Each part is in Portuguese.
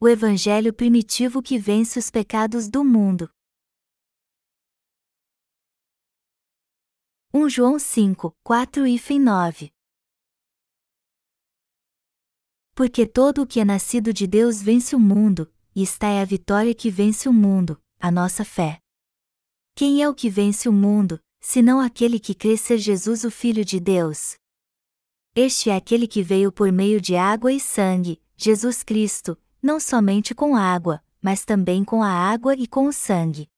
o Evangelho primitivo que vence os pecados do mundo. 1 João 5, 4 e 9 Porque todo o que é nascido de Deus vence o mundo, e esta é a vitória que vence o mundo, a nossa fé. Quem é o que vence o mundo, senão aquele que crê ser Jesus o Filho de Deus? Este é aquele que veio por meio de água e sangue, Jesus Cristo, não somente com água, mas também com a água e com o sangue.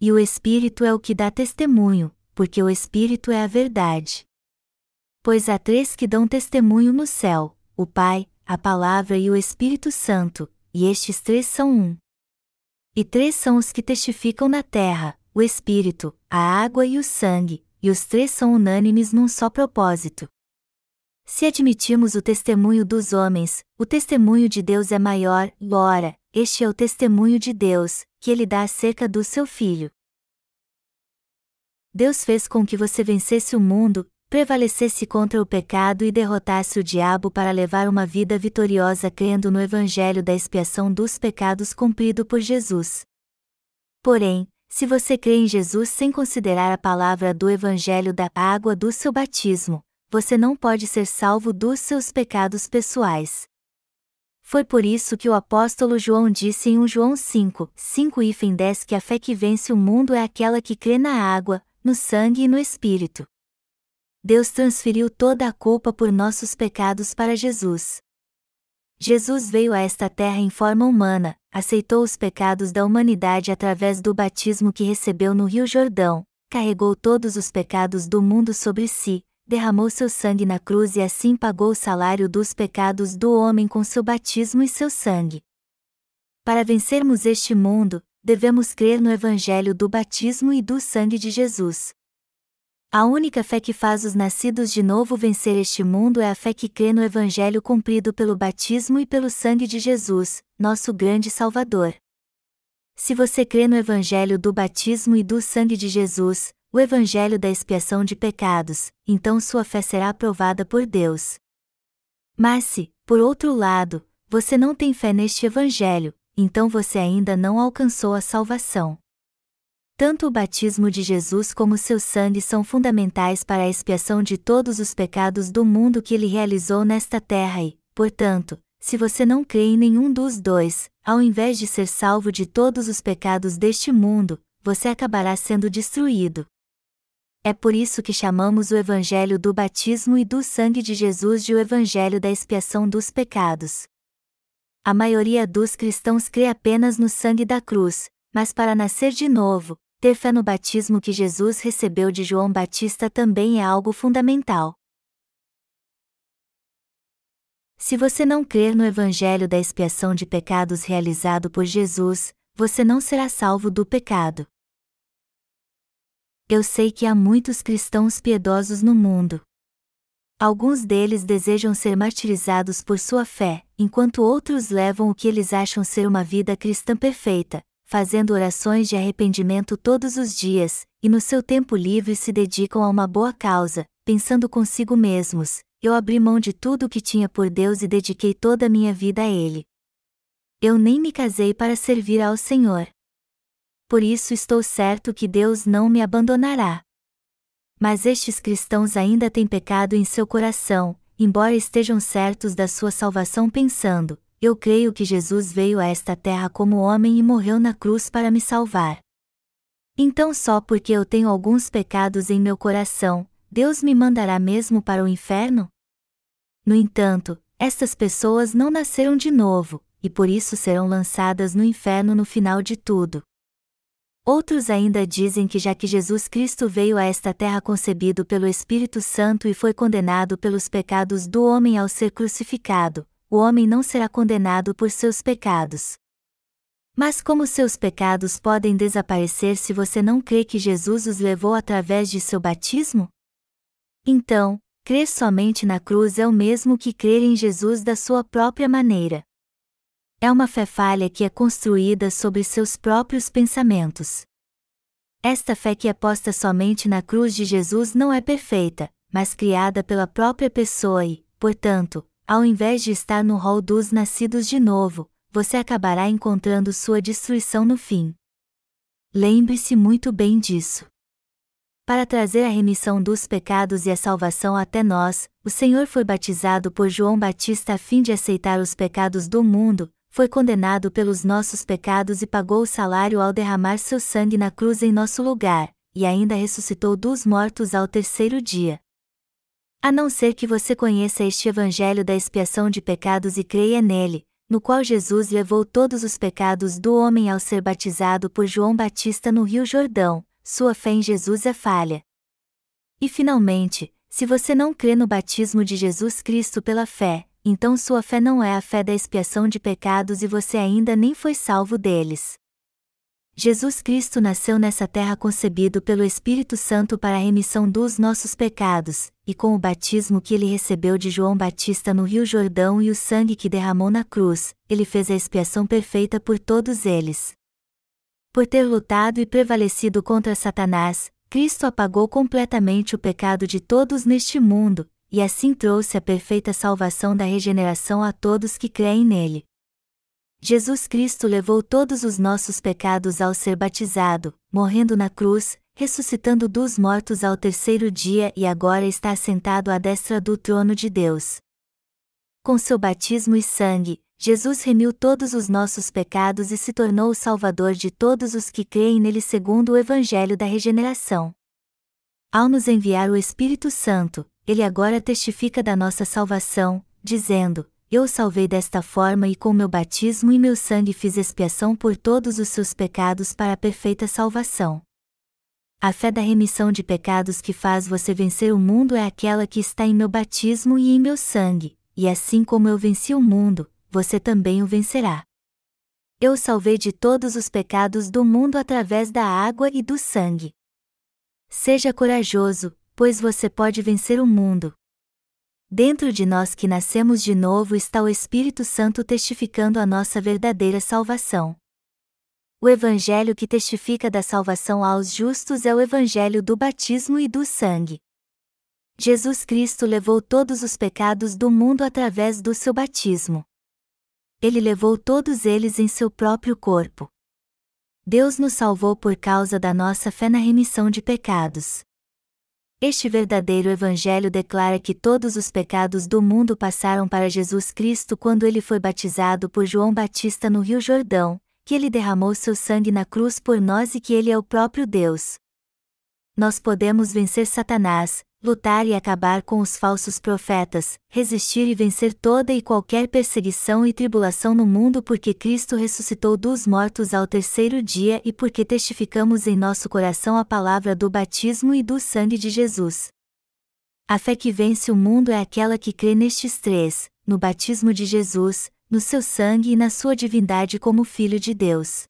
E o Espírito é o que dá testemunho, porque o Espírito é a verdade. Pois há três que dão testemunho no céu: o Pai, a Palavra e o Espírito Santo, e estes três são um. E três são os que testificam na terra: o Espírito, a água e o sangue, e os três são unânimes num só propósito. Se admitirmos o testemunho dos homens, o testemunho de Deus é maior, ora, este é o testemunho de Deus, que ele dá acerca do seu Filho. Deus fez com que você vencesse o mundo, prevalecesse contra o pecado e derrotasse o diabo para levar uma vida vitoriosa crendo no Evangelho da expiação dos pecados cumprido por Jesus. Porém, se você crê em Jesus sem considerar a palavra do Evangelho da água do seu batismo, você não pode ser salvo dos seus pecados pessoais. Foi por isso que o apóstolo João disse em 1 João 5, 5 e 10 que a fé que vence o mundo é aquela que crê na água, no sangue e no Espírito. Deus transferiu toda a culpa por nossos pecados para Jesus. Jesus veio a esta terra em forma humana, aceitou os pecados da humanidade através do batismo que recebeu no Rio Jordão, carregou todos os pecados do mundo sobre si, derramou seu sangue na cruz e assim pagou o salário dos pecados do homem com seu batismo e seu sangue. Para vencermos este mundo, devemos crer no Evangelho do batismo e do sangue de Jesus. A única fé que faz os nascidos de novo vencer este mundo é a fé que crê no Evangelho cumprido pelo batismo e pelo sangue de Jesus, nosso grande Salvador. Se você crê no Evangelho do batismo e do sangue de Jesus, o Evangelho da expiação de pecados, então sua fé será aprovada por Deus. Mas se, por outro lado, você não tem fé neste Evangelho, então você ainda não alcançou a salvação. Tanto o batismo de Jesus como seu sangue são fundamentais para a expiação de todos os pecados do mundo que ele realizou nesta terra e, portanto, se você não crê em nenhum dos dois, ao invés de ser salvo de todos os pecados deste mundo, você acabará sendo destruído. É por isso que chamamos o Evangelho do batismo e do sangue de Jesus de o Evangelho da expiação dos pecados. A maioria dos cristãos crê apenas no sangue da cruz, mas para nascer de novo, ter fé no batismo que Jesus recebeu de João Batista também é algo fundamental. Se você não crer no Evangelho da expiação de pecados realizado por Jesus, você não será salvo do pecado. Eu sei que há muitos cristãos piedosos no mundo. Alguns deles desejam ser martirizados por sua fé, enquanto outros levam o que eles acham ser uma vida cristã perfeita, fazendo orações de arrependimento todos os dias, e no seu tempo livre se dedicam a uma boa causa, pensando consigo mesmos: eu abri mão de tudo o que tinha por Deus e dediquei toda a minha vida a Ele. Eu nem me casei para servir ao Senhor por isso estou certo que Deus não me abandonará. Mas estes cristãos ainda têm pecado em seu coração, embora estejam certos da sua salvação pensando: eu creio que Jesus veio a esta terra como homem e morreu na cruz para me salvar. Então, só porque eu tenho alguns pecados em meu coração, Deus me mandará mesmo para o inferno? No entanto, estas pessoas não nasceram de novo, e por isso serão lançadas no inferno no final de tudo. Outros ainda dizem que já que Jesus Cristo veio a esta terra concebido pelo Espírito Santo e foi condenado pelos pecados do homem ao ser crucificado, o homem não será condenado por seus pecados. Mas como seus pecados podem desaparecer se você não crê que Jesus os levou através de seu batismo? Então, crer somente na cruz é o mesmo que crer em Jesus da sua própria maneira é uma fé falha que é construída sobre seus próprios pensamentos. Esta fé que é posta somente na cruz de Jesus não é perfeita, mas criada pela própria pessoa e, portanto, ao invés de estar no rol dos nascidos de novo, você acabará encontrando sua destruição no fim. Lembre-se muito bem disso. Para trazer a remissão dos pecados e a salvação até nós, o Senhor foi batizado por João Batista a fim de aceitar os pecados do mundo, foi condenado pelos nossos pecados e pagou o salário ao derramar seu sangue na cruz em nosso lugar, e ainda ressuscitou dos mortos ao terceiro dia. A não ser que você conheça este Evangelho da expiação de pecados e creia nele, no qual Jesus levou todos os pecados do homem ao ser batizado por João Batista no Rio Jordão, sua fé em Jesus é falha. E finalmente, se você não crê no batismo de Jesus Cristo pela fé, então sua fé não é a fé da expiação de pecados e você ainda nem foi salvo deles. Jesus Cristo nasceu nessa terra concebido pelo Espírito Santo para a remissão dos nossos pecados, e com o batismo que ele recebeu de João Batista no Rio Jordão e o sangue que derramou na cruz, ele fez a expiação perfeita por todos eles. Por ter lutado e prevalecido contra Satanás, Cristo apagou completamente o pecado de todos neste mundo, e assim trouxe a perfeita salvação da regeneração a todos que creem nele. Jesus Cristo levou todos os nossos pecados ao ser batizado, morrendo na cruz, ressuscitando dos mortos ao terceiro dia e agora está assentado à destra do trono de Deus. Com seu batismo e sangue, Jesus remiu todos os nossos pecados e se tornou o Salvador de todos os que creem nele segundo o Evangelho da Regeneração. Ao nos enviar o Espírito Santo, ele agora testifica da nossa salvação, dizendo: Eu o salvei desta forma e com meu batismo e meu sangue fiz expiação por todos os seus pecados para a perfeita salvação. A fé da remissão de pecados que faz você vencer o mundo é aquela que está em meu batismo e em meu sangue, e assim como eu venci o mundo, você também o vencerá. Eu o salvei de todos os pecados do mundo através da água e do sangue. Seja corajoso, pois você pode vencer o mundo. Dentro de nós que nascemos de novo está o Espírito Santo testificando a nossa verdadeira salvação. O Evangelho que testifica da salvação aos justos é o Evangelho do batismo e do sangue. Jesus Cristo levou todos os pecados do mundo através do seu batismo ele levou todos eles em seu próprio corpo. Deus nos salvou por causa da nossa fé na remissão de pecados. Este verdadeiro Evangelho declara que todos os pecados do mundo passaram para Jesus Cristo quando ele foi batizado por João Batista no Rio Jordão, que ele derramou seu sangue na cruz por nós e que ele é o próprio Deus. Nós podemos vencer Satanás, lutar e acabar com os falsos profetas, resistir e vencer toda e qualquer perseguição e tribulação no mundo porque Cristo ressuscitou dos mortos ao terceiro dia e porque testificamos em nosso coração a palavra do batismo e do sangue de Jesus. A fé que vence o mundo é aquela que crê nestes três: no batismo de Jesus, no seu sangue e na sua divindade como Filho de Deus.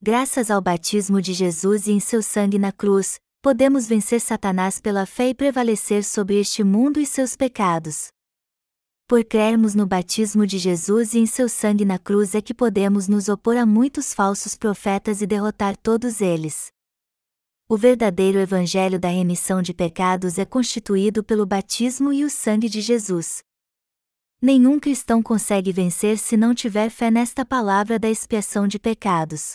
Graças ao batismo de Jesus e em seu sangue na cruz, podemos vencer Satanás pela fé e prevalecer sobre este mundo e seus pecados. Por crermos no batismo de Jesus e em seu sangue na cruz é que podemos nos opor a muitos falsos profetas e derrotar todos eles. O verdadeiro evangelho da remissão de pecados é constituído pelo batismo e o sangue de Jesus. Nenhum cristão consegue vencer se não tiver fé nesta palavra da expiação de pecados.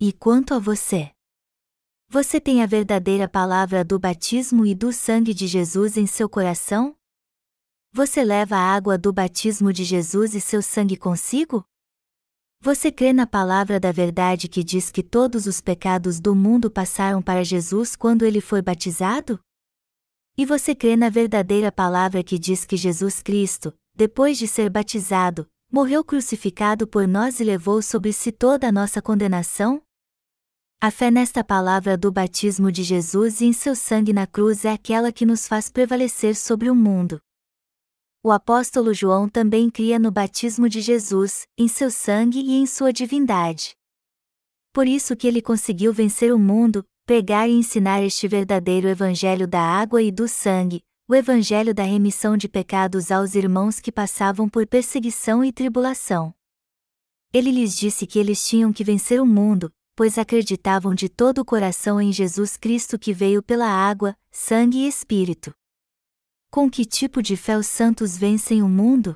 E quanto a você? Você tem a verdadeira palavra do batismo e do sangue de Jesus em seu coração? Você leva a água do batismo de Jesus e seu sangue consigo? Você crê na palavra da verdade que diz que todos os pecados do mundo passaram para Jesus quando ele foi batizado? E você crê na verdadeira palavra que diz que Jesus Cristo, depois de ser batizado, morreu crucificado por nós e levou sobre si toda a nossa condenação? A fé nesta palavra do batismo de Jesus e em seu sangue na cruz é aquela que nos faz prevalecer sobre o mundo. O apóstolo João também cria no batismo de Jesus, em seu sangue e em sua divindade. Por isso que ele conseguiu vencer o mundo, pregar e ensinar este verdadeiro evangelho da água e do sangue, o evangelho da remissão de pecados aos irmãos que passavam por perseguição e tribulação. Ele lhes disse que eles tinham que vencer o mundo, pois acreditavam de todo o coração em Jesus Cristo que veio pela água, sangue e espírito. Com que tipo de fé os santos vencem o mundo?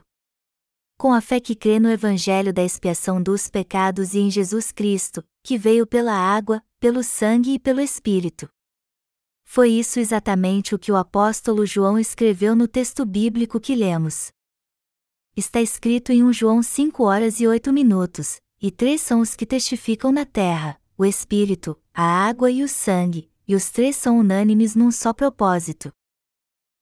com a fé que crê no Evangelho da expiação dos pecados e em Jesus Cristo, que veio pela água, pelo sangue e pelo Espírito. Foi isso exatamente o que o apóstolo João escreveu no texto bíblico que lemos. Está escrito em 1 João 5 horas e 8 minutos, e três são os que testificam na terra: o Espírito, a água e o sangue, e os três são unânimes num só propósito.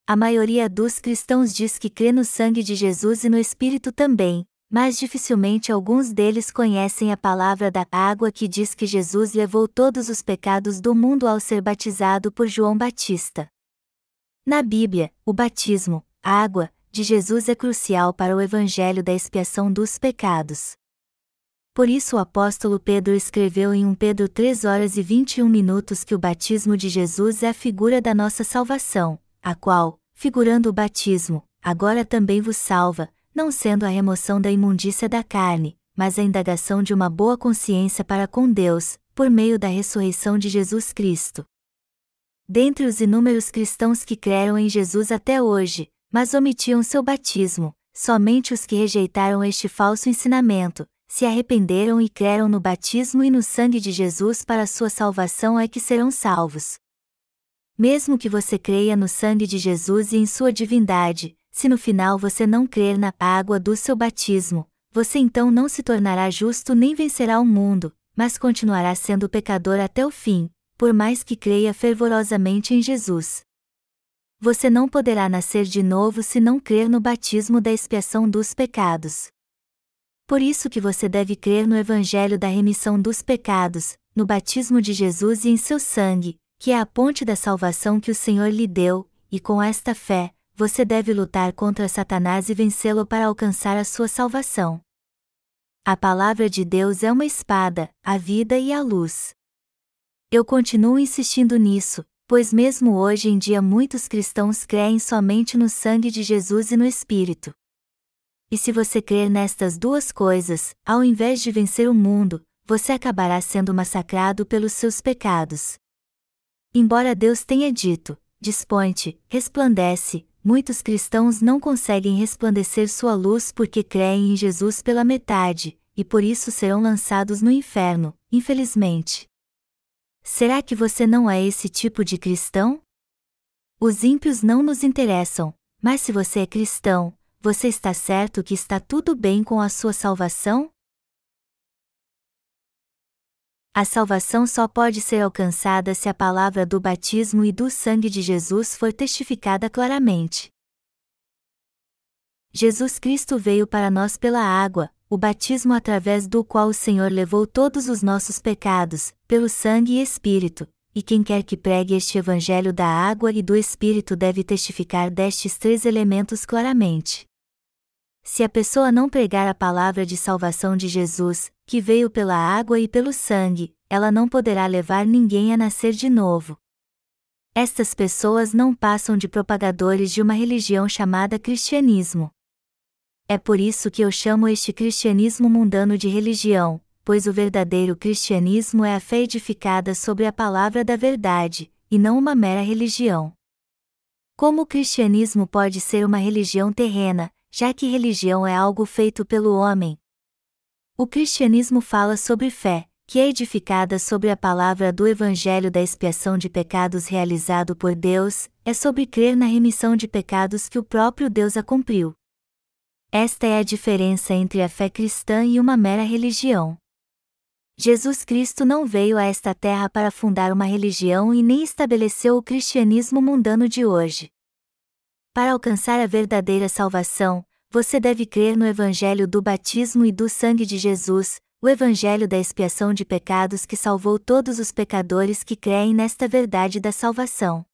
A maioria dos cristãos diz que crê no sangue de Jesus e no Espírito também, mas dificilmente alguns deles conhecem a palavra da água que diz que Jesus levou todos os pecados do mundo ao ser batizado por João Batista. Na Bíblia, o batismo, água, de Jesus é crucial para o evangelho da expiação dos pecados. Por isso o apóstolo Pedro escreveu em 1 Pedro 3 horas e 21 minutos que o batismo de Jesus é a figura da nossa salvação, a qual, figurando o batismo, agora também vos salva, não sendo a remoção da imundícia da carne, mas a indagação de uma boa consciência para com Deus, por meio da ressurreição de Jesus Cristo. Dentre os inúmeros cristãos que creram em Jesus até hoje, mas omitiam seu batismo, somente os que rejeitaram este falso ensinamento, se arrependeram e creram no batismo e no sangue de Jesus para sua salvação é que serão salvos. Mesmo que você creia no sangue de Jesus e em sua divindade, se no final você não crer na água do seu batismo, você então não se tornará justo nem vencerá o mundo, mas continuará sendo pecador até o fim, por mais que creia fervorosamente em Jesus. Você não poderá nascer de novo se não crer no batismo da expiação dos pecados. Por isso que você deve crer no evangelho da remissão dos pecados, no batismo de Jesus e em seu sangue, que é a ponte da salvação que o Senhor lhe deu, e com esta fé, você deve lutar contra Satanás e vencê-lo para alcançar a sua salvação. A palavra de Deus é uma espada, a vida e a luz. Eu continuo insistindo nisso, pois mesmo hoje em dia muitos cristãos creem somente no sangue de Jesus e no Espírito. E se você crer nestas duas coisas, ao invés de vencer o mundo, você acabará sendo massacrado pelos seus pecados. Embora Deus tenha dito, dispõe-te, resplandece, muitos cristãos não conseguem resplandecer sua luz porque creem em Jesus pela metade, e por isso serão lançados no inferno, infelizmente. Será que você não é esse tipo de cristão? Os ímpios não nos interessam, mas se você é cristão, você está certo que está tudo bem com a sua salvação? A salvação só pode ser alcançada se a palavra do batismo e do sangue de Jesus for testificada claramente. Jesus Cristo veio para nós pela água, o batismo através do qual o Senhor levou todos os nossos pecados, pelo sangue e Espírito, e quem quer que pregue este Evangelho da água e do Espírito deve testificar destes três elementos claramente. Se a pessoa não pregar a palavra de salvação de Jesus, que veio pela água e pelo sangue, ela não poderá levar ninguém a nascer de novo. Estas pessoas não passam de propagadores de uma religião chamada cristianismo. É por isso que eu chamo este cristianismo mundano de religião, pois o verdadeiro cristianismo é a fé edificada sobre a palavra da verdade, e não uma mera religião. Como o cristianismo pode ser uma religião terrena, já que religião é algo feito pelo homem. O cristianismo fala sobre fé, que é edificada sobre a palavra do Evangelho da expiação de pecados realizado por Deus, é sobre crer na remissão de pecados que o próprio Deus a cumpriu. Esta é a diferença entre a fé cristã e uma mera religião. Jesus Cristo não veio a esta terra para fundar uma religião e nem estabeleceu o cristianismo mundano de hoje. Para alcançar a verdadeira salvação, você deve crer no Evangelho do batismo e do sangue de Jesus, o Evangelho da expiação de pecados que salvou todos os pecadores que creem nesta verdade da salvação.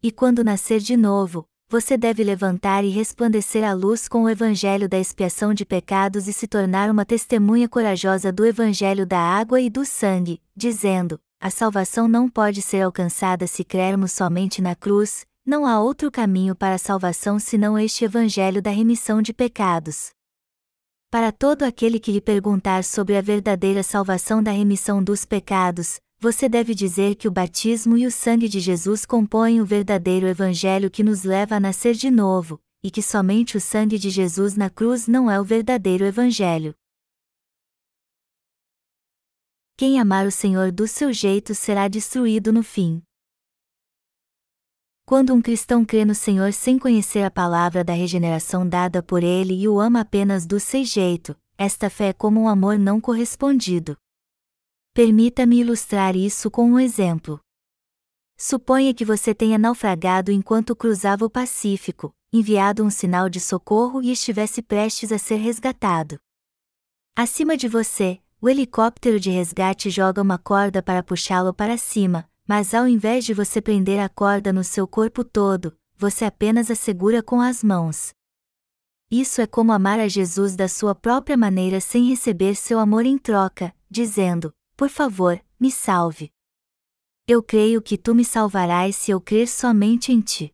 E quando nascer de novo, você deve levantar e resplandecer a luz com o Evangelho da expiação de pecados e se tornar uma testemunha corajosa do Evangelho da água e do sangue, dizendo: a salvação não pode ser alcançada se crermos somente na cruz, não há outro caminho para a salvação senão este Evangelho da remissão de pecados. Para todo aquele que lhe perguntar sobre a verdadeira salvação da remissão dos pecados, você deve dizer que o batismo e o sangue de Jesus compõem o verdadeiro Evangelho que nos leva a nascer de novo, e que somente o sangue de Jesus na cruz não é o verdadeiro Evangelho. Quem amar o Senhor do seu jeito será destruído no fim. Quando um cristão crê no Senhor sem conhecer a palavra da regeneração dada por ele e o ama apenas do seu jeito, esta fé é como um amor não correspondido. Permita-me ilustrar isso com um exemplo. Suponha que você tenha naufragado enquanto cruzava o Pacífico, enviado um sinal de socorro e estivesse prestes a ser resgatado. Acima de você, o helicóptero de resgate joga uma corda para puxá-lo para cima, mas ao invés de você prender a corda no seu corpo todo, você apenas a segura com as mãos. Isso é como amar a Jesus da sua própria maneira sem receber seu amor em troca, dizendo: Por favor, me salve. Eu creio que tu me salvarás se eu crer somente em ti.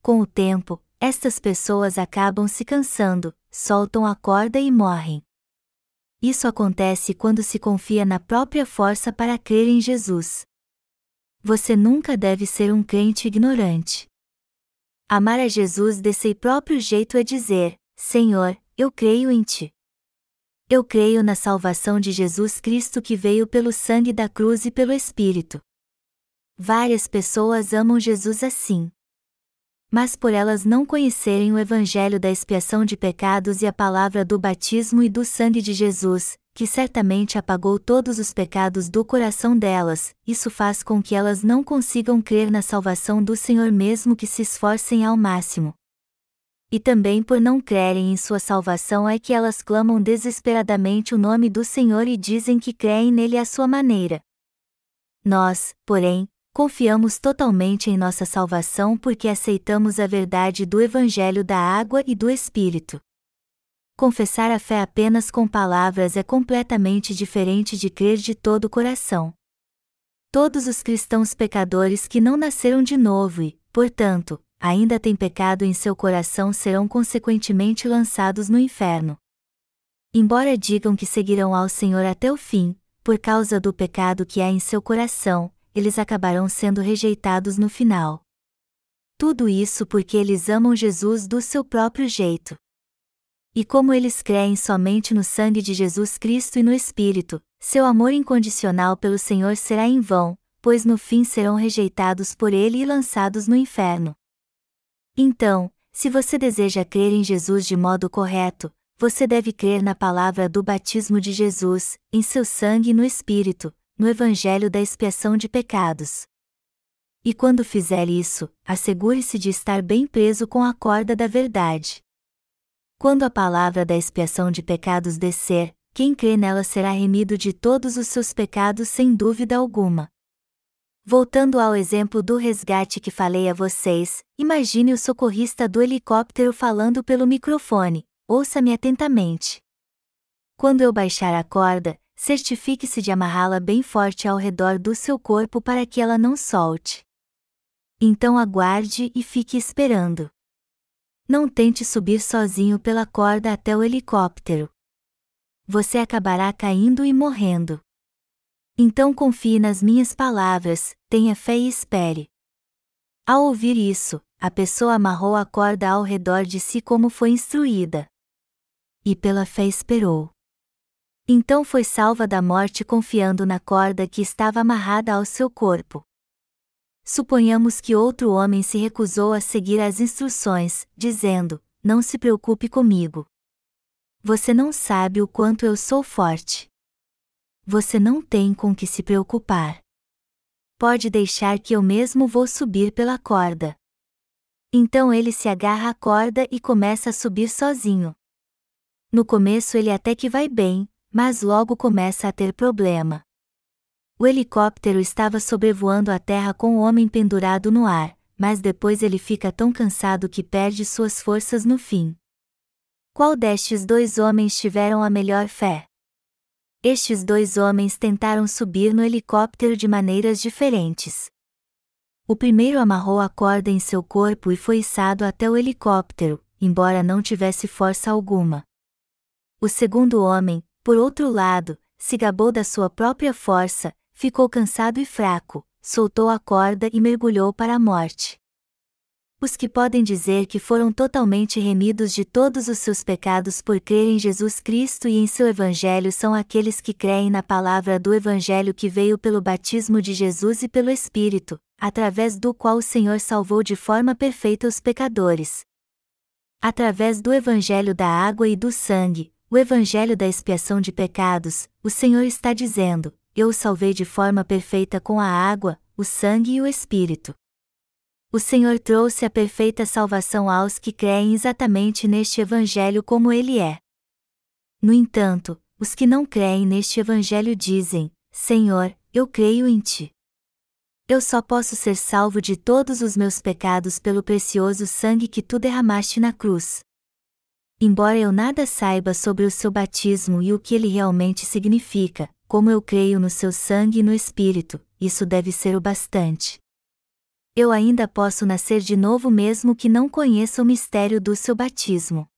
Com o tempo, estas pessoas acabam se cansando, soltam a corda e morrem. Isso acontece quando se confia na própria força para crer em Jesus. Você nunca deve ser um crente ignorante. Amar a Jesus de seu próprio jeito é dizer: Senhor, eu creio em ti. Eu creio na salvação de Jesus Cristo que veio pelo sangue da cruz e pelo Espírito. Várias pessoas amam Jesus assim mas por elas não conhecerem o Evangelho da expiação de pecados e a palavra do batismo e do sangue de Jesus, que certamente apagou todos os pecados do coração delas, isso faz com que elas não consigam crer na salvação do Senhor mesmo que se esforcem ao máximo. E também por não crerem em sua salvação é que elas clamam desesperadamente o nome do Senhor e dizem que creem nele à sua maneira. Nós, porém, Confiamos totalmente em nossa salvação porque aceitamos a verdade do Evangelho da água e do Espírito. Confessar a fé apenas com palavras é completamente diferente de crer de todo o coração. Todos os cristãos pecadores que não nasceram de novo e, portanto, ainda têm pecado em seu coração serão consequentemente lançados no inferno. Embora digam que seguirão ao Senhor até o fim, por causa do pecado que há em seu coração, eles acabarão sendo rejeitados no final. Tudo isso porque eles amam Jesus do seu próprio jeito. E como eles creem somente no sangue de Jesus Cristo e no Espírito, seu amor incondicional pelo Senhor será em vão, pois no fim serão rejeitados por Ele e lançados no inferno. Então, se você deseja crer em Jesus de modo correto, você deve crer na palavra do batismo de Jesus, em seu sangue e no Espírito, no Evangelho da expiação de pecados. E quando fizer isso, assegure-se de estar bem preso com a corda da verdade. Quando a palavra da expiação de pecados descer, quem crê nela será remido de todos os seus pecados sem dúvida alguma. Voltando ao exemplo do resgate que falei a vocês, imagine o socorrista do helicóptero falando pelo microfone: ouça-me atentamente. Quando eu baixar a corda, certifique-se de amarrá-la bem forte ao redor do seu corpo para que ela não solte. Então aguarde e fique esperando. Não tente subir sozinho pela corda até o helicóptero. Você acabará caindo e morrendo. Então confie nas minhas palavras, tenha fé e espere. Ao ouvir isso, a pessoa amarrou a corda ao redor de si como foi instruída. E pela fé esperou. Então foi salva da morte confiando na corda que estava amarrada ao seu corpo. Suponhamos que outro homem se recusou a seguir as instruções, dizendo: Não se preocupe comigo. Você não sabe o quanto eu sou forte. Você não tem com que se preocupar. Pode deixar que eu mesmo vou subir pela corda. Então ele se agarra à corda e começa a subir sozinho. No começo ele até que vai bem, mas logo começa a ter problema. O helicóptero estava sobrevoando a terra com o homem pendurado no ar, mas depois ele fica tão cansado que perde suas forças no fim. Qual destes dois homens tiveram a melhor fé? Estes dois homens tentaram subir no helicóptero de maneiras diferentes. O primeiro amarrou a corda em seu corpo e foi içado até o helicóptero, embora não tivesse força alguma. O segundo homem, por outro lado, se gabou da sua própria força, ficou cansado e fraco, soltou a corda e mergulhou para a morte. Os que podem dizer que foram totalmente remidos de todos os seus pecados por crer em Jesus Cristo e em seu Evangelho são aqueles que creem na palavra do Evangelho que veio pelo batismo de Jesus e pelo Espírito, através do qual o Senhor salvou de forma perfeita os pecadores. Através do Evangelho da água e do sangue, o Evangelho da expiação de pecados, o Senhor está dizendo: Eu o salvei de forma perfeita com a água, o sangue e o Espírito o Senhor trouxe a perfeita salvação aos que creem exatamente neste Evangelho como ele é. No entanto, os que não creem neste Evangelho dizem: Senhor, eu creio em ti. Eu só posso ser salvo de todos os meus pecados pelo precioso sangue que tu derramaste na cruz. Embora eu nada saiba sobre o seu batismo e o que ele realmente significa, como eu creio no seu sangue e no Espírito, isso deve ser o bastante eu ainda posso nascer de novo mesmo que não conheça o mistério do seu batismo.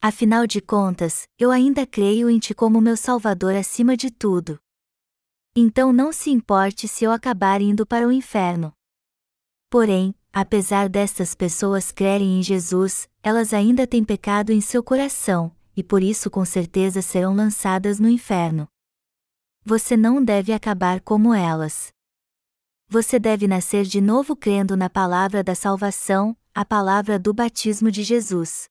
Afinal de contas, eu ainda creio em Ti como meu Salvador acima de tudo. Então não se importe se eu acabar indo para o inferno. Porém, apesar destas pessoas crerem em Jesus, elas ainda têm pecado em seu coração, e por isso com certeza serão lançadas no inferno. Você não deve acabar como elas você deve nascer de novo crendo na palavra da salvação, a palavra do batismo de Jesus.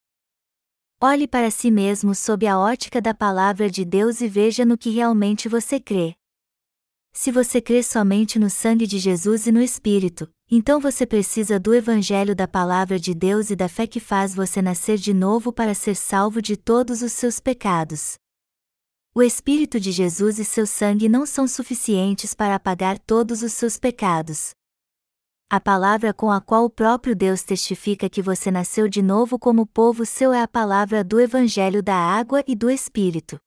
Olhe para si mesmo sob a ótica da palavra de Deus e veja no que realmente você crê. Se você crê somente no sangue de Jesus e no Espírito, então você precisa do Evangelho da Palavra de Deus e da fé que faz você nascer de novo para ser salvo de todos os seus pecados. O Espírito de Jesus e seu sangue não são suficientes para apagar todos os seus pecados. A palavra com a qual o próprio Deus testifica que você nasceu de novo como povo seu é a palavra do Evangelho da Água e do Espírito.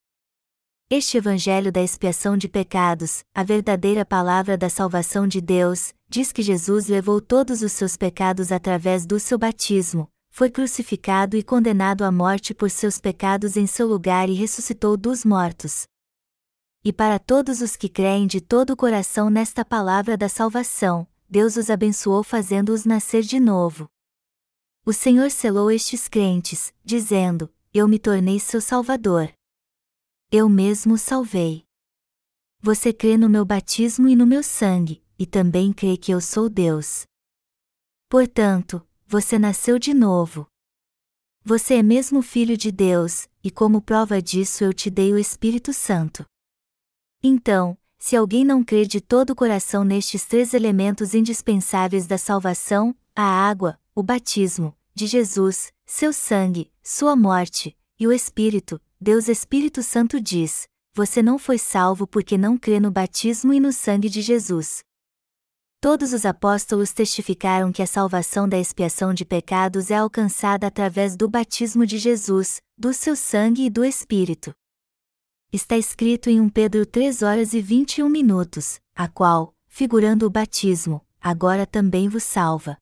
Este Evangelho da expiação de pecados, a verdadeira palavra da salvação de Deus, diz que Jesus levou todos os seus pecados através do seu batismo, foi crucificado e condenado à morte por seus pecados em seu lugar e ressuscitou dos mortos. E para todos os que creem de todo o coração nesta palavra da salvação, Deus os abençoou fazendo-os nascer de novo. O Senhor selou estes crentes, dizendo: Eu me tornei seu Salvador. Eu mesmo salvei. Você crê no meu batismo e no meu sangue, e também crê que eu sou Deus. Portanto, você nasceu de novo. Você é mesmo filho de Deus, e como prova disso eu te dei o Espírito Santo. Então, se alguém não crê de todo o coração nestes três elementos indispensáveis da salvação, a água, o batismo, de Jesus, seu sangue, sua morte, e o Espírito, Deus Espírito Santo diz: Você não foi salvo porque não crê no batismo e no sangue de Jesus. Todos os apóstolos testificaram que a salvação da expiação de pecados é alcançada através do batismo de Jesus, do seu sangue e do Espírito. Está escrito em 1 Pedro 3 horas e 21 minutos, a qual, figurando o batismo, agora também vos salva.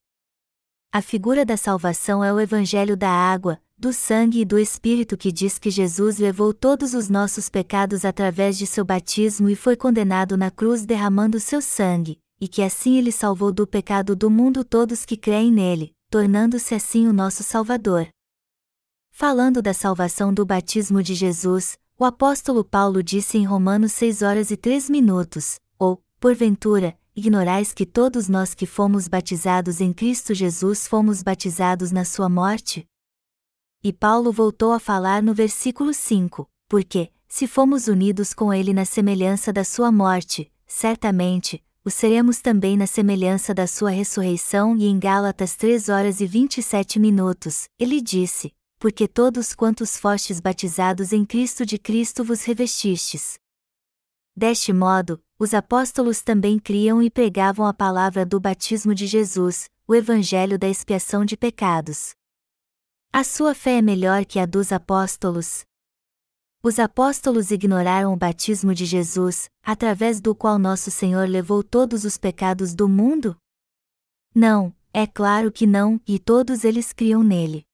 A figura da salvação é o evangelho da água, do sangue e do Espírito que diz que Jesus levou todos os nossos pecados através de seu batismo e foi condenado na cruz derramando seu sangue, e que assim ele salvou do pecado do mundo todos que creem nele, tornando-se assim o nosso Salvador. Falando da salvação do batismo de Jesus, o apóstolo Paulo disse em Romanos 6 horas e 3 minutos: Ou, porventura, ignorais que todos nós que fomos batizados em Cristo Jesus fomos batizados na sua morte? E Paulo voltou a falar no versículo 5: Porque, se fomos unidos com ele na semelhança da sua morte, certamente, o seremos também na semelhança da sua ressurreição e em Gálatas 3 horas e 27 minutos, ele disse, porque todos quantos fostes batizados em Cristo de Cristo vos revestistes. Deste modo, os apóstolos também criam e pregavam a palavra do batismo de Jesus, o evangelho da expiação de pecados. A sua fé é melhor que a dos apóstolos, os apóstolos ignoraram o batismo de Jesus, através do qual nosso Senhor levou todos os pecados do mundo? Não, é claro que não, e todos eles criam nele.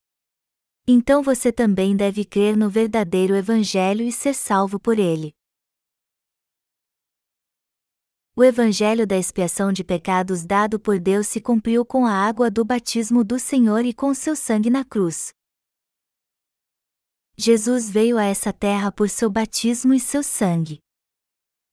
Então você também deve crer no verdadeiro Evangelho e ser salvo por ele. O evangelho da expiação de pecados dado por Deus se cumpriu com a água do batismo do Senhor e com seu sangue na cruz. Jesus veio a essa terra por seu batismo e seu sangue.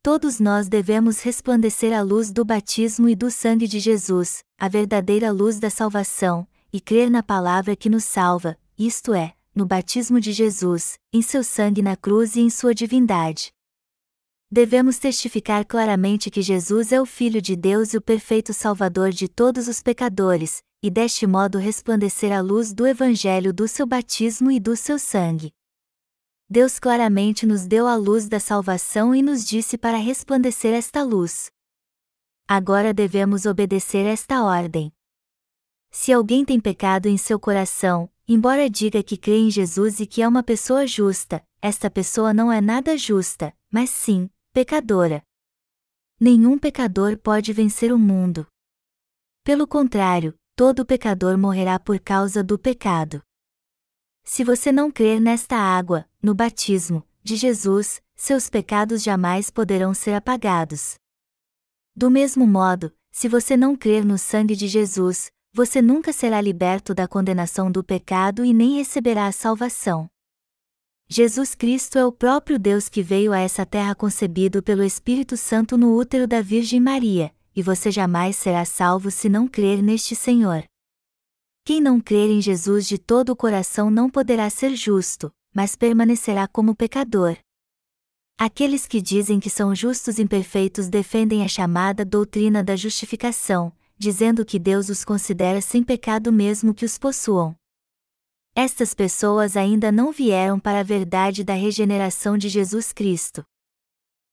Todos nós devemos resplandecer a luz do batismo e do sangue de Jesus, a verdadeira luz da salvação, e crer na palavra que nos salva, isto é, no batismo de Jesus, em seu sangue na cruz e em sua divindade. Devemos testificar claramente que Jesus é o Filho de Deus e o perfeito Salvador de todos os pecadores, e deste modo resplandecer a luz do Evangelho do seu batismo e do seu sangue. Deus claramente nos deu a luz da salvação e nos disse para resplandecer esta luz. Agora devemos obedecer esta ordem. Se alguém tem pecado em seu coração, embora diga que crê em Jesus e que é uma pessoa justa, esta pessoa não é nada justa, mas sim, pecadora. Nenhum pecador pode vencer o mundo. Pelo contrário, todo pecador morrerá por causa do pecado. Se você não crer nesta água, no batismo, de Jesus, seus pecados jamais poderão ser apagados. Do mesmo modo, se você não crer no sangue de Jesus, você nunca será liberto da condenação do pecado e nem receberá a salvação. Jesus Cristo é o próprio Deus que veio a essa terra concebido pelo Espírito Santo no útero da Virgem Maria, e você jamais será salvo se não crer neste Senhor. Quem não crer em Jesus de todo o coração não poderá ser justo, mas permanecerá como pecador. Aqueles que dizem que são justos imperfeitos defendem a chamada doutrina da justificação, dizendo que Deus os considera sem pecado mesmo que os possuam. Estas pessoas ainda não vieram para a verdade da regeneração de Jesus Cristo.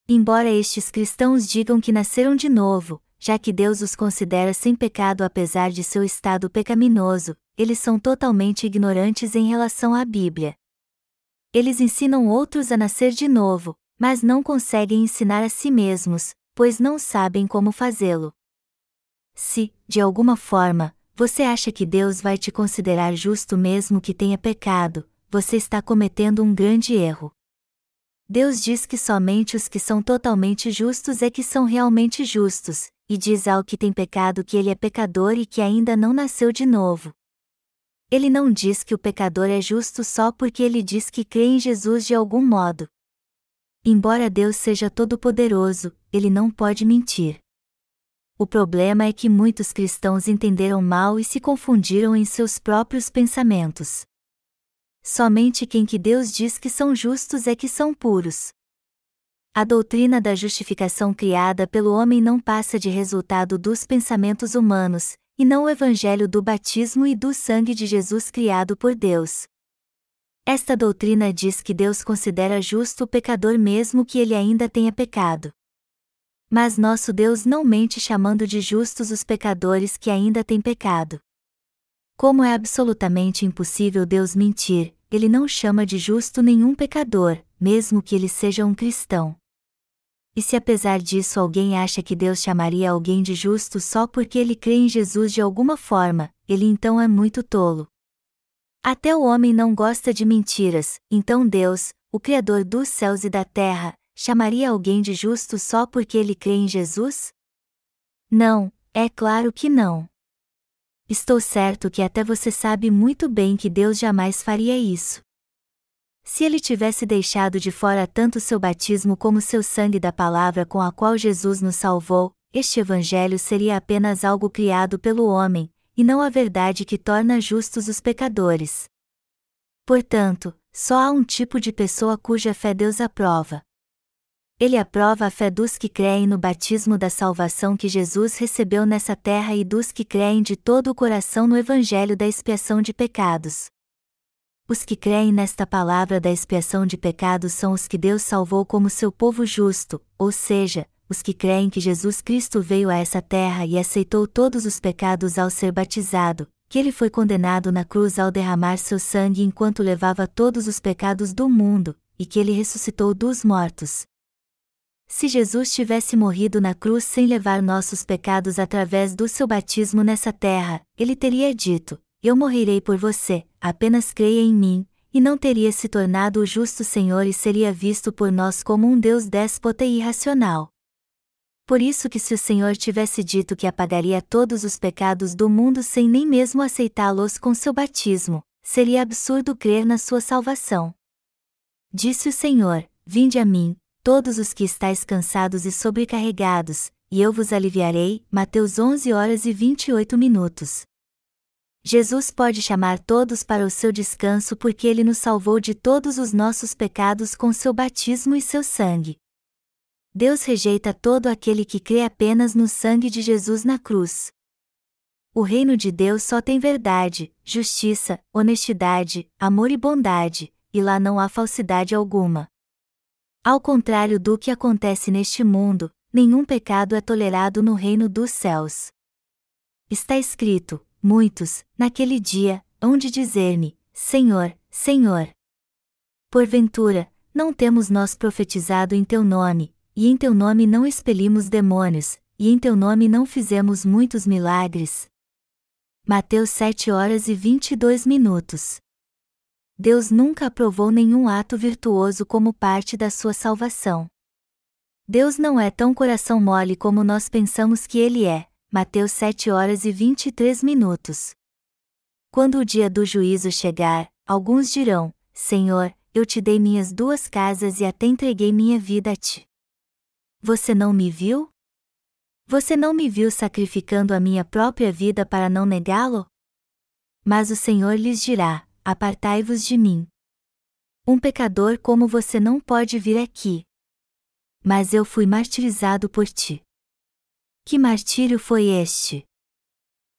Embora estes cristãos digam que nasceram de novo, já que Deus os considera sem pecado apesar de seu estado pecaminoso, eles são totalmente ignorantes em relação à Bíblia. Eles ensinam outros a nascer de novo, mas não conseguem ensinar a si mesmos, pois não sabem como fazê-lo. Se, de alguma forma, você acha que Deus vai te considerar justo mesmo que tenha pecado, você está cometendo um grande erro. Deus diz que somente os que são totalmente justos é que são realmente justos, e diz ao que tem pecado que ele é pecador e que ainda não nasceu de novo. Ele não diz que o pecador é justo só porque ele diz que crê em Jesus de algum modo. Embora Deus seja todo-poderoso, ele não pode mentir. O problema é que muitos cristãos entenderam mal e se confundiram em seus próprios pensamentos. Somente quem que Deus diz que são justos é que são puros. A doutrina da justificação criada pelo homem não passa de resultado dos pensamentos humanos, e não o evangelho do batismo e do sangue de Jesus criado por Deus. Esta doutrina diz que Deus considera justo o pecador mesmo que ele ainda tenha pecado. Mas nosso Deus não mente chamando de justos os pecadores que ainda têm pecado. Como é absolutamente impossível Deus mentir, ele não chama de justo nenhum pecador, mesmo que ele seja um cristão. E se apesar disso alguém acha que Deus chamaria alguém de justo só porque ele crê em Jesus de alguma forma, ele então é muito tolo. Até o homem não gosta de mentiras, então Deus, o Criador dos céus e da terra, chamaria alguém de justo só porque ele crê em Jesus? Não, é claro que não. Estou certo que até você sabe muito bem que Deus jamais faria isso. Se ele tivesse deixado de fora tanto seu batismo como seu sangue da palavra com a qual Jesus nos salvou, este evangelho seria apenas algo criado pelo homem, e não a verdade que torna justos os pecadores. Portanto, só há um tipo de pessoa cuja fé Deus aprova. Ele aprova a fé dos que creem no batismo da salvação que Jesus recebeu nessa terra e dos que creem de todo o coração no Evangelho da expiação de pecados. Os que creem nesta palavra da expiação de pecados são os que Deus salvou como seu povo justo, ou seja, os que creem que Jesus Cristo veio a essa terra e aceitou todos os pecados ao ser batizado, que ele foi condenado na cruz ao derramar seu sangue enquanto levava todos os pecados do mundo, e que ele ressuscitou dos mortos, se Jesus tivesse morrido na cruz sem levar nossos pecados através do seu batismo nessa terra, ele teria dito: Eu morrerei por você, apenas creia em mim, e não teria se tornado o justo Senhor e seria visto por nós como um Deus déspota e irracional. Por isso que se o Senhor tivesse dito que apagaria todos os pecados do mundo sem nem mesmo aceitá-los com seu batismo, seria absurdo crer na sua salvação. Disse o Senhor: Vinde a mim, todos os que estáis cansados e sobrecarregados, e eu vos aliviarei. Mateus 11 horas e 28 minutos. Jesus pode chamar todos para o seu descanso porque ele nos salvou de todos os nossos pecados com seu batismo e seu sangue. Deus rejeita todo aquele que crê apenas no sangue de Jesus na cruz. O reino de Deus só tem verdade, justiça, honestidade, amor e bondade, e lá não há falsidade alguma. Ao contrário do que acontece neste mundo, nenhum pecado é tolerado no reino dos céus. Está escrito: muitos, naquele dia, hão de dizer-me: Senhor, Senhor. Porventura, não temos nós profetizado em teu nome, e em teu nome não expelimos demônios, e em teu nome não fizemos muitos milagres. Mateus 7 horas e 22 minutos. Deus nunca aprovou nenhum ato virtuoso como parte da sua salvação. Deus não é tão coração mole como nós pensamos que ele é. Mateus 7 horas e 23 minutos. Quando o dia do juízo chegar, alguns dirão: Senhor, eu te dei minhas duas casas e até entreguei minha vida a ti. Você não me viu? Você não me viu sacrificando a minha própria vida para não negá-lo? Mas o Senhor lhes dirá: Apartai-vos de mim. Um pecador como você não pode vir aqui. Mas eu fui martirizado por ti. Que martírio foi este?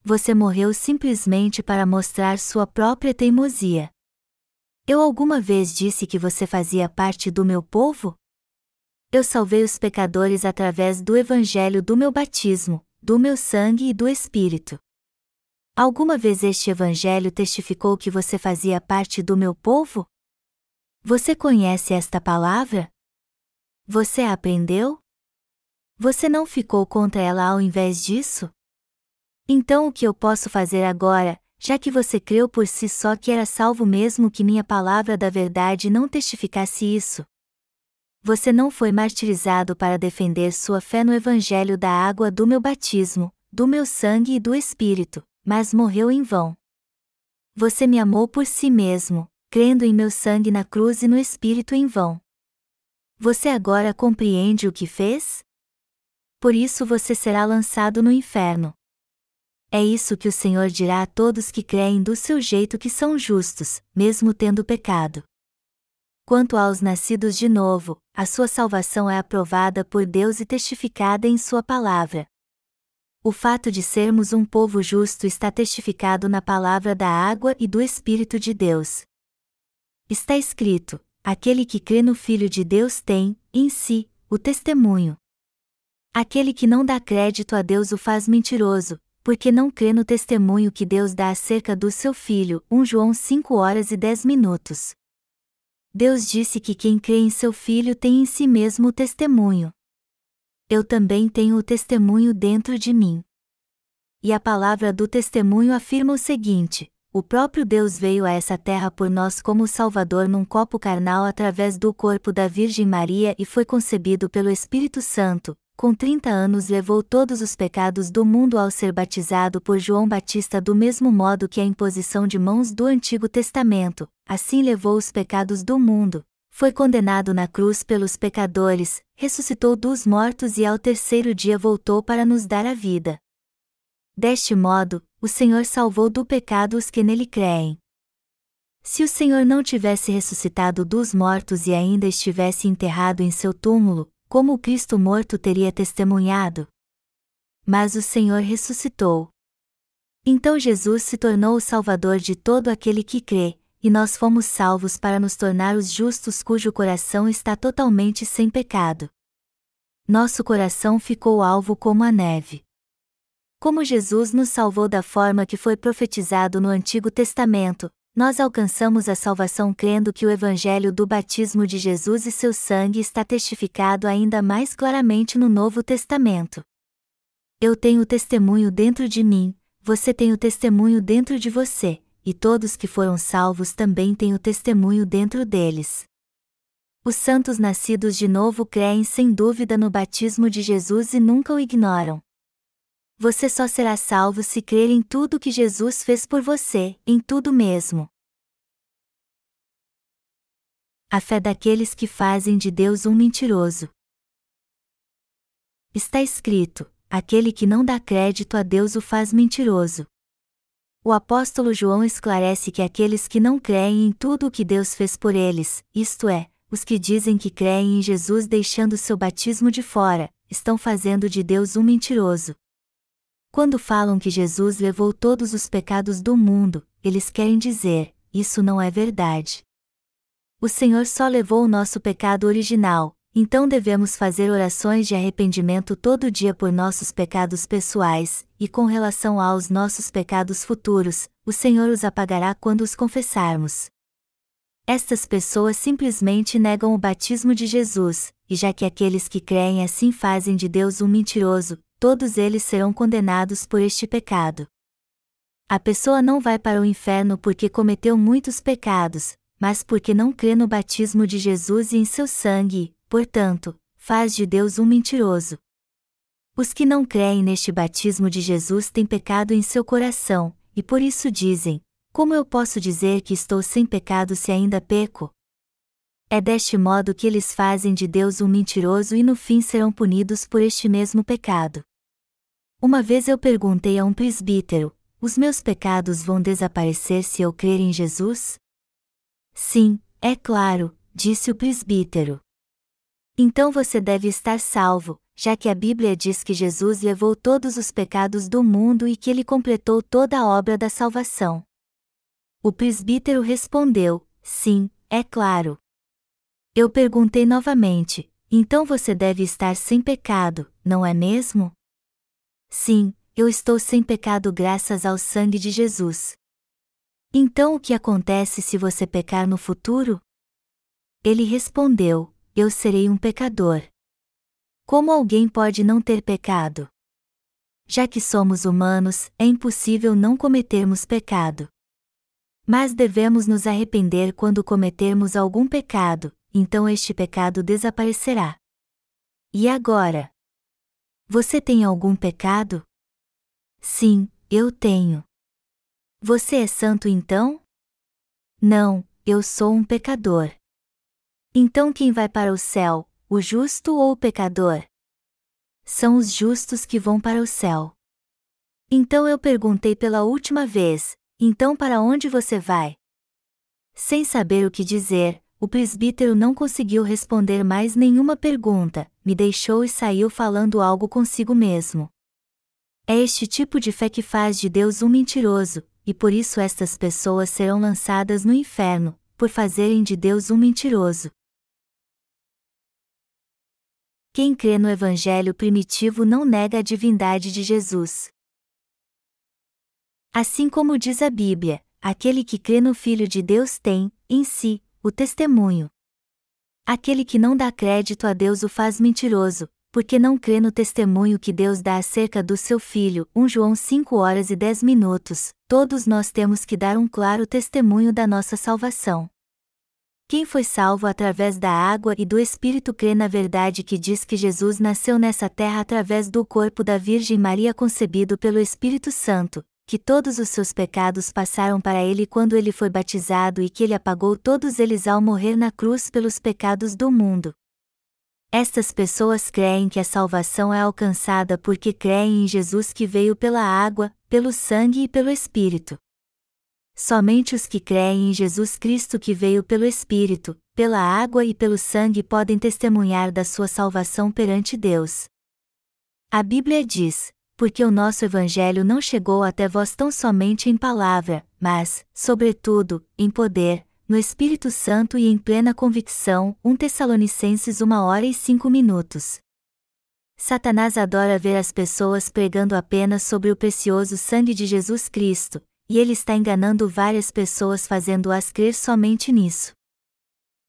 Você morreu simplesmente para mostrar sua própria teimosia. Eu alguma vez disse que você fazia parte do meu povo? eu salvei os pecadores através do evangelho do meu batismo, do meu sangue e do Espírito. Alguma vez este evangelho testificou que você fazia parte do meu povo? Você conhece esta palavra? Você a aprendeu? Você não ficou contra ela ao invés disso? Então o que eu posso fazer agora, já que você creu por si só que era salvo mesmo que minha palavra da verdade não testificasse isso? você não foi martirizado para defender sua fé no Evangelho da água do meu batismo, do meu sangue e do Espírito, mas morreu em vão. Você me amou por si mesmo, crendo em meu sangue na cruz e no Espírito em vão. Você agora compreende o que fez? Por isso você será lançado no inferno. É isso que o Senhor dirá a todos que creem do seu jeito que são justos, mesmo tendo pecado. Quanto aos nascidos de novo, a sua salvação é aprovada por Deus e testificada em Sua palavra. O fato de sermos um povo justo está testificado na palavra da água e do Espírito de Deus. Está escrito: aquele que crê no Filho de Deus tem, em si, o testemunho. Aquele que não dá crédito a Deus o faz mentiroso, porque não crê no testemunho que Deus dá acerca do seu Filho. 1 João 5 horas e 10 minutos. Deus disse que quem crê em seu Filho tem em si mesmo o testemunho. Eu também tenho o testemunho dentro de mim. E a palavra do testemunho afirma o seguinte: o próprio Deus veio a essa terra por nós como Salvador num copo carnal através do corpo da Virgem Maria e foi concebido pelo Espírito Santo, com 30 anos levou todos os pecados do mundo ao ser batizado por João Batista do mesmo modo que a imposição de mãos do Antigo Testamento, assim levou os pecados do mundo. Foi condenado na cruz pelos pecadores, ressuscitou dos mortos e ao terceiro dia voltou para nos dar a vida. Deste modo, o Senhor salvou do pecado os que nele creem. Se o Senhor não tivesse ressuscitado dos mortos e ainda estivesse enterrado em seu túmulo, como o Cristo morto teria testemunhado. Mas o Senhor ressuscitou. Então Jesus se tornou o Salvador de todo aquele que crê, e nós fomos salvos para nos tornar os justos cujo coração está totalmente sem pecado. Nosso coração ficou alvo como a neve. Como Jesus nos salvou da forma que foi profetizado no Antigo Testamento, nós alcançamos a salvação crendo que o Evangelho do batismo de Jesus e seu sangue está testificado ainda mais claramente no Novo Testamento. Eu tenho o testemunho dentro de mim, você tem o testemunho dentro de você, e todos que foram salvos também têm o testemunho dentro deles. Os santos nascidos de novo creem sem dúvida no batismo de Jesus e nunca o ignoram. Você só será salvo se crer em tudo que Jesus fez por você, em tudo mesmo. A fé daqueles que fazem de Deus um mentiroso. Está escrito: aquele que não dá crédito a Deus o faz mentiroso. O apóstolo João esclarece que aqueles que não creem em tudo o que Deus fez por eles, isto é, os que dizem que creem em Jesus deixando seu batismo de fora, estão fazendo de Deus um mentiroso. Quando falam que Jesus levou todos os pecados do mundo, eles querem dizer: isso não é verdade. O Senhor só levou o nosso pecado original, então devemos fazer orações de arrependimento todo dia por nossos pecados pessoais, e com relação aos nossos pecados futuros, o Senhor os apagará quando os confessarmos. Estas pessoas simplesmente negam o batismo de Jesus, e já que aqueles que creem assim fazem de Deus um mentiroso, todos eles serão condenados por este pecado. A pessoa não vai para o inferno porque cometeu muitos pecados, mas porque não crê no batismo de Jesus e em seu sangue, portanto, faz de Deus um mentiroso. Os que não creem neste batismo de Jesus têm pecado em seu coração, e por isso dizem: Como eu posso dizer que estou sem pecado se ainda peco? É deste modo que eles fazem de Deus um mentiroso e no fim serão punidos por este mesmo pecado. Uma vez eu perguntei a um presbítero: Os meus pecados vão desaparecer se eu crer em Jesus? Sim, é claro, disse o presbítero. Então você deve estar salvo, já que a Bíblia diz que Jesus levou todos os pecados do mundo e que ele completou toda a obra da salvação. O presbítero respondeu: Sim, é claro. Eu perguntei novamente: Então você deve estar sem pecado, não é mesmo? Sim, eu estou sem pecado graças ao sangue de Jesus. Então o que acontece se você pecar no futuro? Ele respondeu: eu serei um pecador. Como alguém pode não ter pecado? Já que somos humanos, é impossível não cometermos pecado. Mas devemos nos arrepender quando cometermos algum pecado, então este pecado desaparecerá. E agora? Você tem algum pecado? Sim, eu tenho. Você é santo então? Não, eu sou um pecador. Então quem vai para o céu, o justo ou o pecador? São os justos que vão para o céu. Então eu perguntei pela última vez: então para onde você vai? Sem saber o que dizer, o presbítero não conseguiu responder mais nenhuma pergunta, me deixou e saiu falando algo consigo mesmo. É este tipo de fé que faz de Deus um mentiroso, e por isso estas pessoas serão lançadas no inferno, por fazerem de Deus um mentiroso. Quem crê no Evangelho primitivo não nega a divindade de Jesus. Assim como diz a Bíblia, aquele que crê no Filho de Deus tem, em si, o testemunho. Aquele que não dá crédito a Deus o faz mentiroso, porque não crê no testemunho que Deus dá acerca do seu Filho. 1 João 5 horas e 10 minutos. Todos nós temos que dar um claro testemunho da nossa salvação. Quem foi salvo através da água e do Espírito crê na verdade que diz que Jesus nasceu nessa terra através do corpo da Virgem Maria concebido pelo Espírito Santo, que todos os seus pecados passaram para ele quando ele foi batizado e que ele apagou todos eles ao morrer na cruz pelos pecados do mundo. Estas pessoas creem que a salvação é alcançada porque creem em Jesus que veio pela água, pelo sangue e pelo Espírito. Somente os que creem em Jesus Cristo que veio pelo Espírito, pela água e pelo sangue podem testemunhar da sua salvação perante Deus. A Bíblia diz: Porque o nosso Evangelho não chegou até vós tão somente em palavra, mas, sobretudo, em poder, no Espírito Santo e em plena convicção. 1 Tessalonicenses 1 hora e 5 minutos. Satanás adora ver as pessoas pregando apenas sobre o precioso sangue de Jesus Cristo, e ele está enganando várias pessoas fazendo-as crer somente nisso.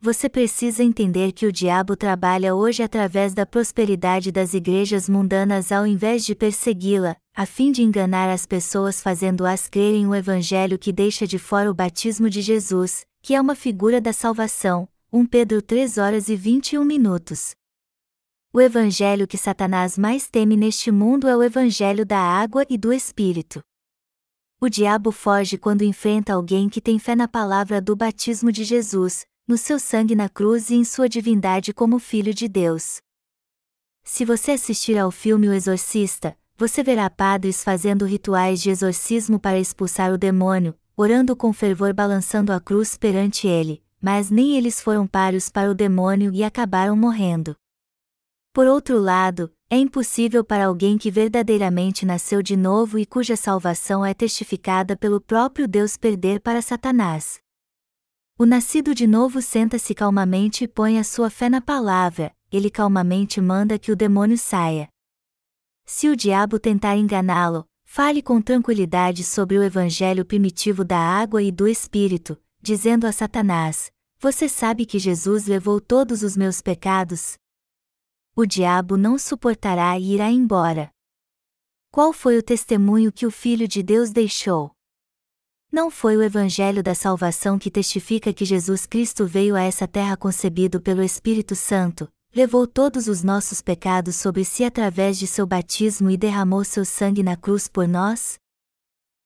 Você precisa entender que o diabo trabalha hoje através da prosperidade das igrejas mundanas ao invés de persegui-la, a fim de enganar as pessoas fazendo-as crer em um evangelho que deixa de fora o batismo de Jesus, que é uma figura da salvação, 1 Pedro 3 horas e 21 minutos. O evangelho que Satanás mais teme neste mundo é o evangelho da água e do Espírito. O diabo foge quando enfrenta alguém que tem fé na palavra do batismo de Jesus, no seu sangue na cruz e em sua divindade como Filho de Deus. Se você assistir ao filme O Exorcista, você verá padres fazendo rituais de exorcismo para expulsar o demônio, orando com fervor balançando a cruz perante ele, mas nem eles foram páreos para o demônio e acabaram morrendo. Por outro lado, é impossível para alguém que verdadeiramente nasceu de novo e cuja salvação é testificada pelo próprio Deus perder para Satanás. O nascido de novo senta-se calmamente e põe a sua fé na palavra, ele calmamente manda que o demônio saia. Se o diabo tentar enganá-lo, fale com tranquilidade sobre o evangelho primitivo da água e do Espírito, dizendo a Satanás: Você sabe que Jesus levou todos os meus pecados? O diabo não suportará e irá embora. Qual foi o testemunho que o Filho de Deus deixou? Não foi o Evangelho da salvação que testifica que Jesus Cristo veio a essa terra concebido pelo Espírito Santo, levou todos os nossos pecados sobre si através de seu batismo e derramou seu sangue na cruz por nós?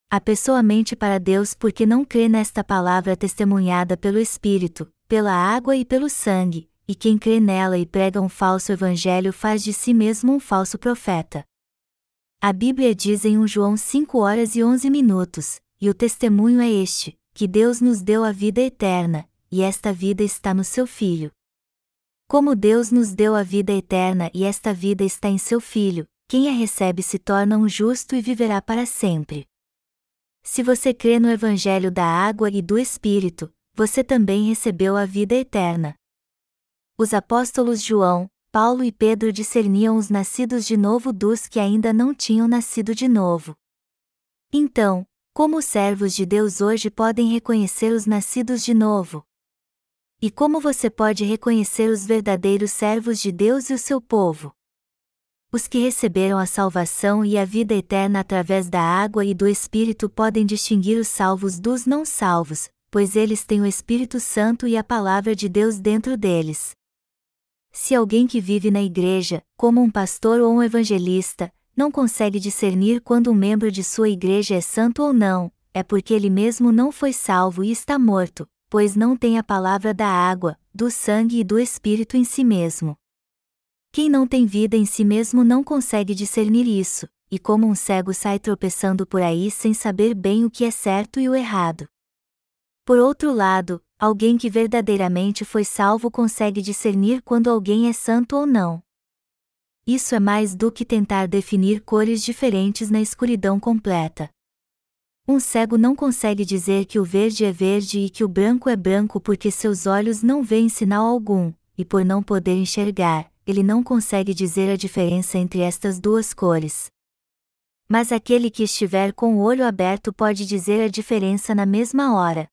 A pessoa mente para Deus porque não crê nesta palavra testemunhada pelo Espírito, pela água e pelo sangue, e quem crê nela e prega um falso evangelho faz de si mesmo um falso profeta. A Bíblia diz em 1 João 5 horas e 11 minutos: e o testemunho é este: que Deus nos deu a vida eterna, e esta vida está no seu Filho. Como Deus nos deu a vida eterna e esta vida está em seu Filho, quem a recebe se torna um justo e viverá para sempre. Se você crê no Evangelho da água e do Espírito, você também recebeu a vida eterna. Os apóstolos João, Paulo e Pedro discerniam os nascidos de novo dos que ainda não tinham nascido de novo. Então, como os servos de Deus hoje podem reconhecer os nascidos de novo? E como você pode reconhecer os verdadeiros servos de Deus e o seu povo? Os que receberam a salvação e a vida eterna através da água e do Espírito podem distinguir os salvos dos não salvos, pois eles têm o Espírito Santo e a palavra de Deus dentro deles. Se alguém que vive na igreja, como um pastor ou um evangelista, não consegue discernir quando um membro de sua igreja é santo ou não, é porque ele mesmo não foi salvo e está morto, pois não tem a palavra da água, do sangue e do Espírito em si mesmo. Quem não tem vida em si mesmo não consegue discernir isso, e como um cego sai tropeçando por aí sem saber bem o que é certo e o errado. Por outro lado, alguém que verdadeiramente foi salvo consegue discernir quando alguém é santo ou não isso é mais do que tentar definir cores diferentes na escuridão completa. Um cego não consegue dizer que o verde é verde e que o branco é branco porque seus olhos não veem sinal algum, e por não poder enxergar, ele não consegue dizer a diferença entre estas duas cores. Mas aquele que estiver com o olho aberto pode dizer a diferença na mesma hora.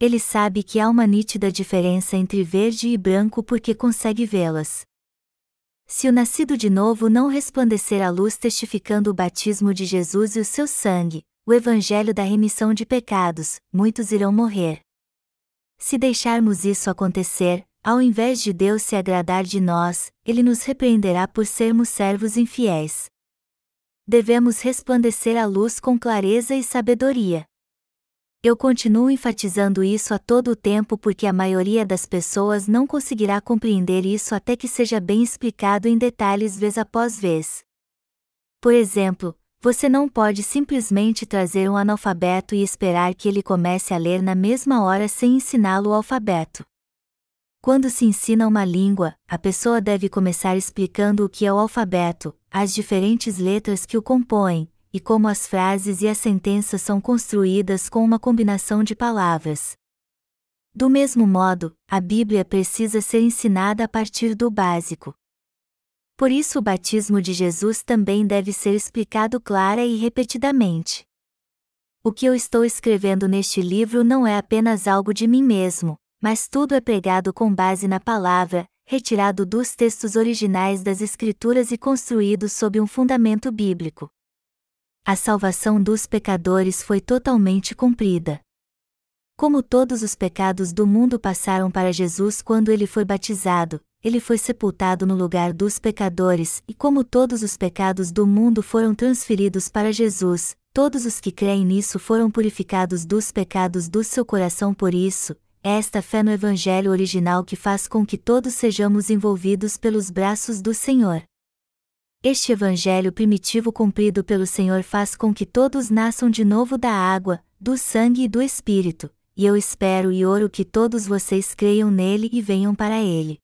Ele sabe que há uma nítida diferença entre verde e branco porque consegue vê-las. Se o nascido de novo não resplandecer a luz testificando o batismo de Jesus e o seu sangue, o evangelho da remissão de pecados, muitos irão morrer. Se deixarmos isso acontecer, ao invés de Deus se agradar de nós, ele nos repreenderá por sermos servos infiéis. Devemos resplandecer a luz com clareza e sabedoria. Eu continuo enfatizando isso a todo o tempo porque a maioria das pessoas não conseguirá compreender isso até que seja bem explicado em detalhes vez após vez. Por exemplo, você não pode simplesmente trazer um analfabeto e esperar que ele comece a ler na mesma hora sem ensiná-lo o alfabeto. Quando se ensina uma língua, a pessoa deve começar explicando o que é o alfabeto, as diferentes letras que o compõem, e como as frases e as sentenças são construídas com uma combinação de palavras. Do mesmo modo, a Bíblia precisa ser ensinada a partir do básico. Por isso, o batismo de Jesus também deve ser explicado clara e repetidamente. O que eu estou escrevendo neste livro não é apenas algo de mim mesmo, mas tudo é pregado com base na palavra, retirado dos textos originais das Escrituras e construído sob um fundamento bíblico a salvação dos pecadores foi totalmente cumprida. Como todos os pecados do mundo passaram para Jesus quando ele foi batizado, ele foi sepultado no lugar dos pecadores, e como todos os pecados do mundo foram transferidos para Jesus, todos os que creem nisso foram purificados dos pecados do seu coração por isso. É esta fé no Evangelho original que faz com que todos sejamos envolvidos pelos braços do Senhor. Este Evangelho primitivo cumprido pelo Senhor faz com que todos nasçam de novo da água, do sangue e do Espírito, e eu espero e oro que todos vocês creiam nele e venham para ele.